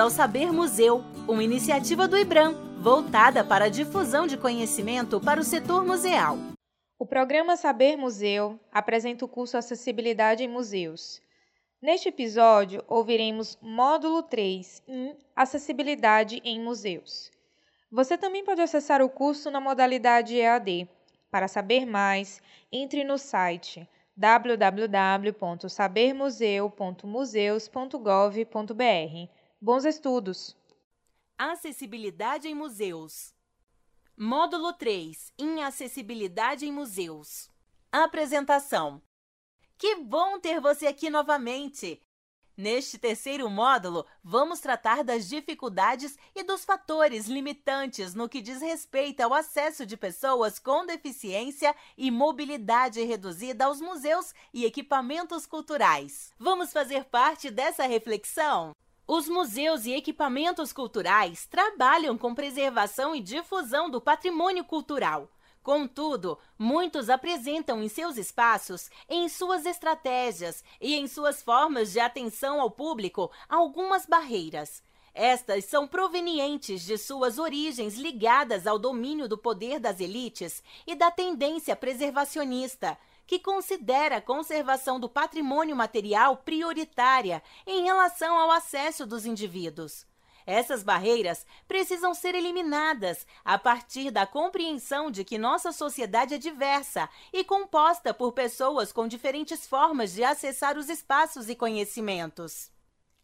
ao Saber Museu, uma iniciativa do IBRAM, voltada para a difusão de conhecimento para o setor museal. O programa Saber Museu apresenta o curso Acessibilidade em Museus. Neste episódio, ouviremos módulo 3 em Acessibilidade em Museus. Você também pode acessar o curso na modalidade EAD. Para saber mais, entre no site www.sabermuseu.museus.gov.br. Bons estudos! Acessibilidade em museus. Módulo 3 em Acessibilidade em Museus. Apresentação. Que bom ter você aqui novamente! Neste terceiro módulo, vamos tratar das dificuldades e dos fatores limitantes no que diz respeito ao acesso de pessoas com deficiência e mobilidade reduzida aos museus e equipamentos culturais. Vamos fazer parte dessa reflexão? Os museus e equipamentos culturais trabalham com preservação e difusão do patrimônio cultural. Contudo, muitos apresentam em seus espaços, em suas estratégias e em suas formas de atenção ao público algumas barreiras. Estas são provenientes de suas origens ligadas ao domínio do poder das elites e da tendência preservacionista, que considera a conservação do patrimônio material prioritária em relação ao acesso dos indivíduos. Essas barreiras precisam ser eliminadas a partir da compreensão de que nossa sociedade é diversa e composta por pessoas com diferentes formas de acessar os espaços e conhecimentos.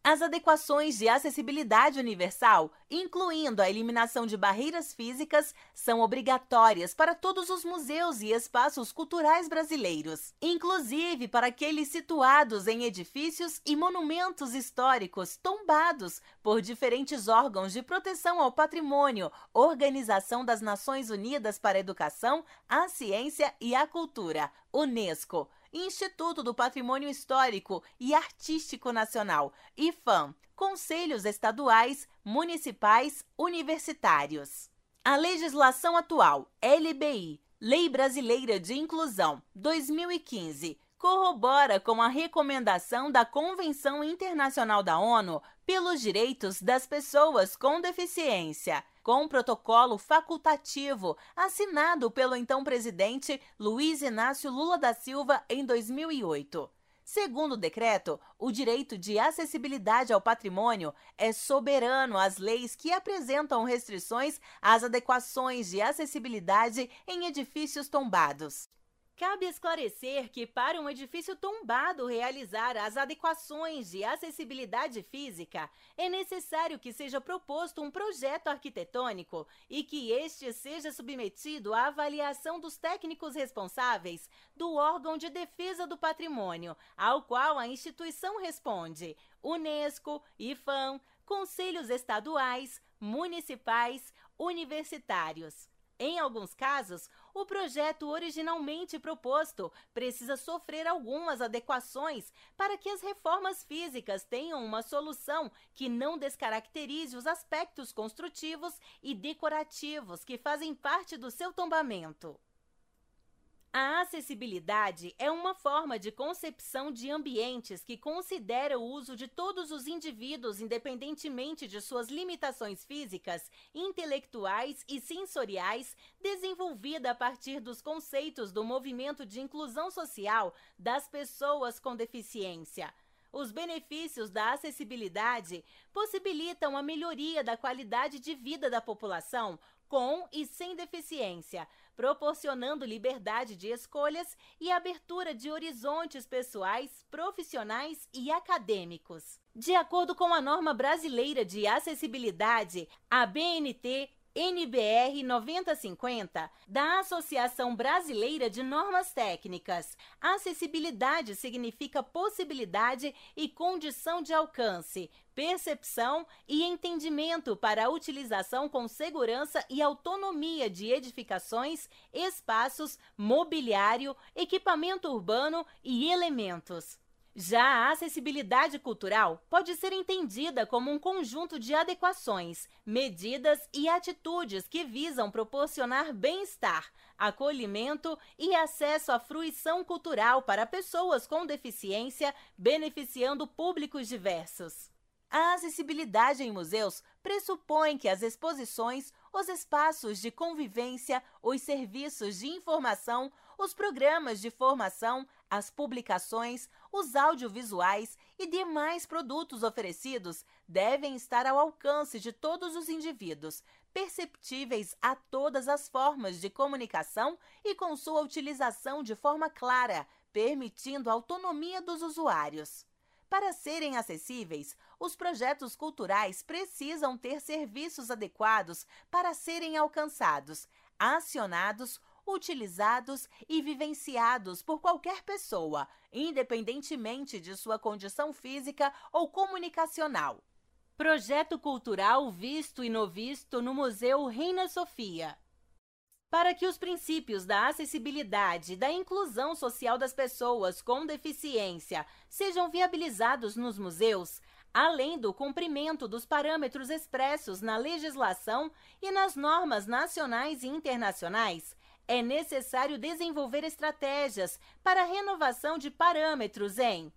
As adequações de acessibilidade universal, incluindo a eliminação de barreiras físicas, são obrigatórias para todos os museus e espaços culturais brasileiros, inclusive para aqueles situados em edifícios e monumentos históricos tombados por diferentes órgãos de proteção ao patrimônio, Organização das Nações Unidas para a Educação, a Ciência e a Cultura, Unesco Instituto do Patrimônio Histórico e Artístico Nacional, IFAM, conselhos estaduais, municipais, universitários. A legislação atual, LBI, Lei Brasileira de Inclusão, 2015, corrobora com a recomendação da Convenção Internacional da ONU pelos Direitos das Pessoas com Deficiência com um protocolo facultativo assinado pelo então presidente Luiz Inácio Lula da Silva em 2008. Segundo o decreto, o direito de acessibilidade ao patrimônio é soberano às leis que apresentam restrições às adequações de acessibilidade em edifícios tombados. Cabe esclarecer que, para um edifício tombado realizar as adequações de acessibilidade física, é necessário que seja proposto um projeto arquitetônico e que este seja submetido à avaliação dos técnicos responsáveis do órgão de defesa do patrimônio, ao qual a instituição responde: Unesco, IFAM, conselhos estaduais, municipais, universitários. Em alguns casos, o projeto originalmente proposto precisa sofrer algumas adequações para que as reformas físicas tenham uma solução que não descaracterize os aspectos construtivos e decorativos que fazem parte do seu tombamento. A acessibilidade é uma forma de concepção de ambientes que considera o uso de todos os indivíduos, independentemente de suas limitações físicas, intelectuais e sensoriais, desenvolvida a partir dos conceitos do movimento de inclusão social das pessoas com deficiência. Os benefícios da acessibilidade possibilitam a melhoria da qualidade de vida da população com e sem deficiência, proporcionando liberdade de escolhas e abertura de horizontes pessoais, profissionais e acadêmicos. De acordo com a norma brasileira de acessibilidade, a BNT NBR 9050, da Associação Brasileira de Normas Técnicas. Acessibilidade significa possibilidade e condição de alcance, percepção e entendimento para a utilização com segurança e autonomia de edificações, espaços, mobiliário, equipamento urbano e elementos. Já a acessibilidade cultural pode ser entendida como um conjunto de adequações, medidas e atitudes que visam proporcionar bem-estar, acolhimento e acesso à fruição cultural para pessoas com deficiência, beneficiando públicos diversos. A acessibilidade em museus pressupõe que as exposições, os espaços de convivência, os serviços de informação, os programas de formação, as publicações, os audiovisuais e demais produtos oferecidos devem estar ao alcance de todos os indivíduos, perceptíveis a todas as formas de comunicação e com sua utilização de forma clara, permitindo a autonomia dos usuários. Para serem acessíveis, os projetos culturais precisam ter serviços adequados para serem alcançados, acionados, utilizados e vivenciados por qualquer pessoa, independentemente de sua condição física ou comunicacional. Projeto cultural visto e novisto no Museu Reina Sofia. Para que os princípios da acessibilidade e da inclusão social das pessoas com deficiência sejam viabilizados nos museus, além do cumprimento dos parâmetros expressos na legislação e nas normas nacionais e internacionais, é necessário desenvolver estratégias para renovação de parâmetros em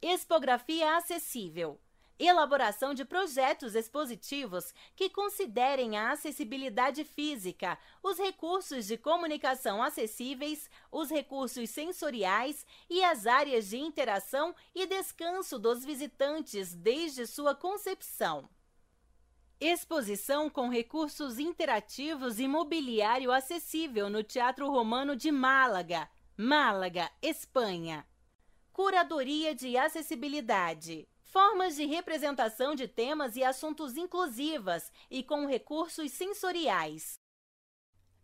expografia acessível elaboração de projetos expositivos que considerem a acessibilidade física, os recursos de comunicação acessíveis, os recursos sensoriais e as áreas de interação e descanso dos visitantes desde sua concepção. Exposição com recursos interativos e mobiliário acessível no Teatro Romano de Málaga, Málaga, Espanha. Curadoria de Acessibilidade formas de representação de temas e assuntos inclusivas e com recursos sensoriais.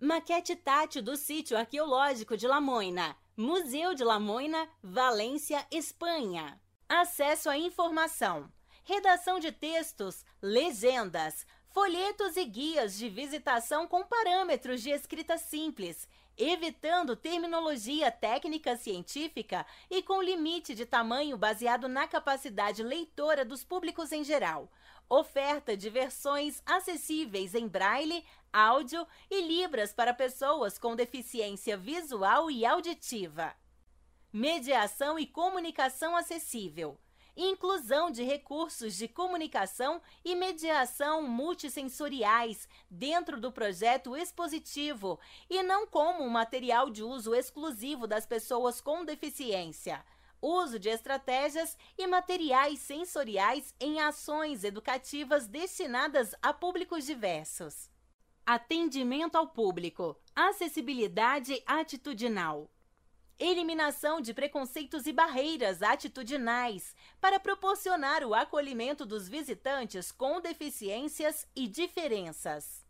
Maquete tátil do sítio arqueológico de Lamoina, Museu de Lamoina, Valência, Espanha. Acesso à informação. Redação de textos, legendas, folhetos e guias de visitação com parâmetros de escrita simples, evitando terminologia técnica científica e com limite de tamanho baseado na capacidade leitora dos públicos em geral. Oferta de versões acessíveis em braille, áudio e libras para pessoas com deficiência visual e auditiva. Mediação e comunicação acessível inclusão de recursos de comunicação e mediação multissensoriais dentro do projeto expositivo e não como um material de uso exclusivo das pessoas com deficiência. Uso de estratégias e materiais sensoriais em ações educativas destinadas a públicos diversos. Atendimento ao público. Acessibilidade atitudinal eliminação de preconceitos e barreiras atitudinais para proporcionar o acolhimento dos visitantes com deficiências e diferenças.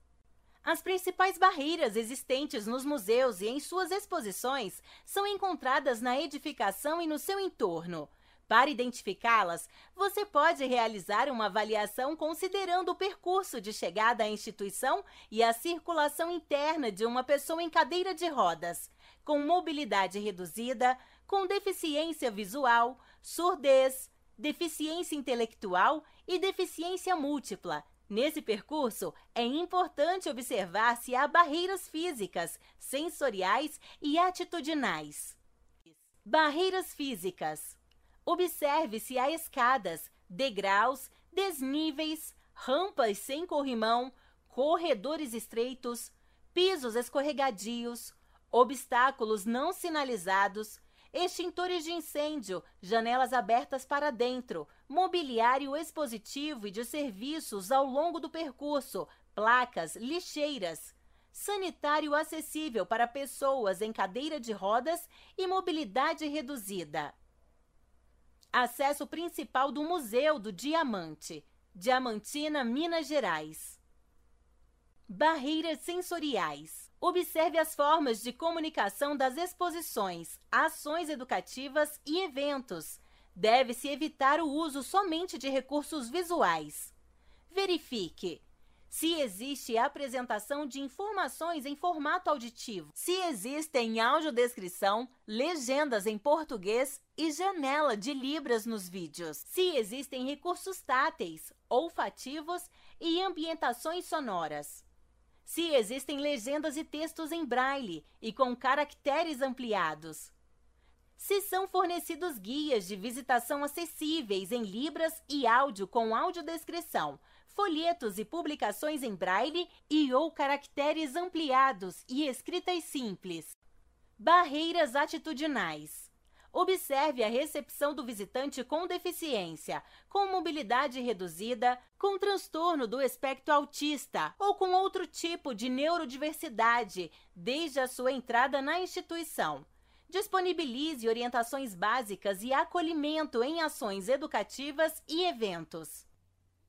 As principais barreiras existentes nos museus e em suas exposições são encontradas na edificação e no seu entorno. Para identificá-las, você pode realizar uma avaliação considerando o percurso de chegada à instituição e a circulação interna de uma pessoa em cadeira de rodas, com mobilidade reduzida, com deficiência visual, surdez, deficiência intelectual e deficiência múltipla. Nesse percurso, é importante observar se há barreiras físicas, sensoriais e atitudinais. Barreiras físicas. Observe se há escadas, degraus, desníveis, rampas sem corrimão, corredores estreitos, pisos escorregadios, obstáculos não sinalizados, extintores de incêndio, janelas abertas para dentro, mobiliário expositivo e de serviços ao longo do percurso, placas, lixeiras, sanitário acessível para pessoas em cadeira de rodas e mobilidade reduzida. Acesso principal do Museu do Diamante, Diamantina, Minas Gerais. Barreiras sensoriais. Observe as formas de comunicação das exposições, ações educativas e eventos. Deve-se evitar o uso somente de recursos visuais. Verifique se existe apresentação de informações em formato auditivo, se existem audiodescrição, legendas em português e janela de libras nos vídeos, se existem recursos táteis, olfativos e ambientações sonoras. Se existem legendas e textos em braille e com caracteres ampliados. Se são fornecidos guias de visitação acessíveis em Libras e áudio com audiodescrição, folhetos e publicações em braille e ou caracteres ampliados e escritas simples. Barreiras atitudinais. Observe a recepção do visitante com deficiência, com mobilidade reduzida, com transtorno do espectro autista ou com outro tipo de neurodiversidade, desde a sua entrada na instituição. Disponibilize orientações básicas e acolhimento em ações educativas e eventos.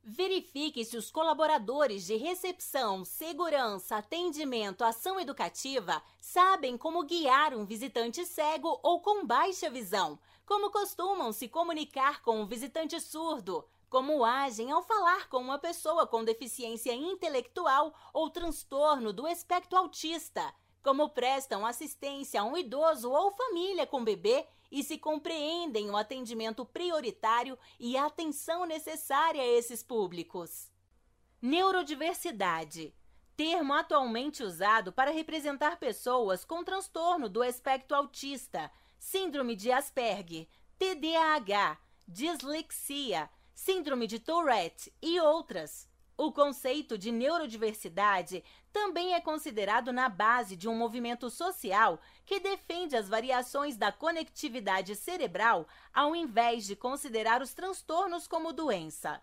Verifique se os colaboradores de recepção, segurança, atendimento, ação educativa sabem como guiar um visitante cego ou com baixa visão, como costumam se comunicar com um visitante surdo, como agem ao falar com uma pessoa com deficiência intelectual ou transtorno do espectro autista, como prestam assistência a um idoso ou família com bebê e se compreendem o atendimento prioritário e a atenção necessária a esses públicos. Neurodiversidade termo atualmente usado para representar pessoas com transtorno do espectro autista, síndrome de Asperger, TDAH, dislexia, síndrome de Tourette e outras. O conceito de neurodiversidade também é considerado na base de um movimento social que defende as variações da conectividade cerebral ao invés de considerar os transtornos como doença.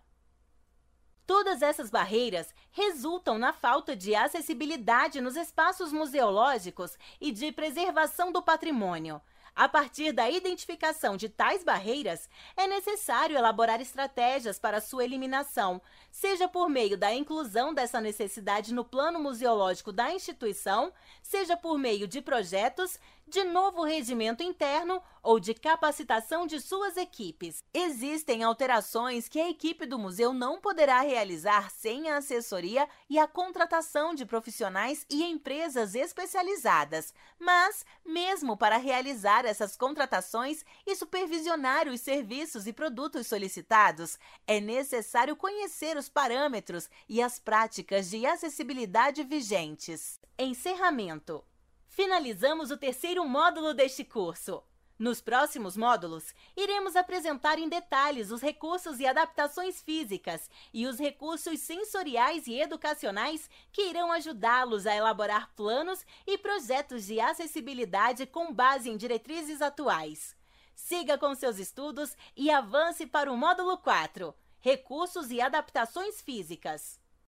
Todas essas barreiras resultam na falta de acessibilidade nos espaços museológicos e de preservação do patrimônio. A partir da identificação de tais barreiras, é necessário elaborar estratégias para sua eliminação, seja por meio da inclusão dessa necessidade no plano museológico da instituição, seja por meio de projetos de novo regimento interno ou de capacitação de suas equipes. Existem alterações que a equipe do museu não poderá realizar sem a assessoria e a contratação de profissionais e empresas especializadas, mas, mesmo para realizar essas contratações e supervisionar os serviços e produtos solicitados, é necessário conhecer os parâmetros e as práticas de acessibilidade vigentes. Encerramento. Finalizamos o terceiro módulo deste curso. Nos próximos módulos, iremos apresentar em detalhes os recursos e adaptações físicas e os recursos sensoriais e educacionais que irão ajudá-los a elaborar planos e projetos de acessibilidade com base em diretrizes atuais. Siga com seus estudos e avance para o módulo 4 Recursos e adaptações físicas.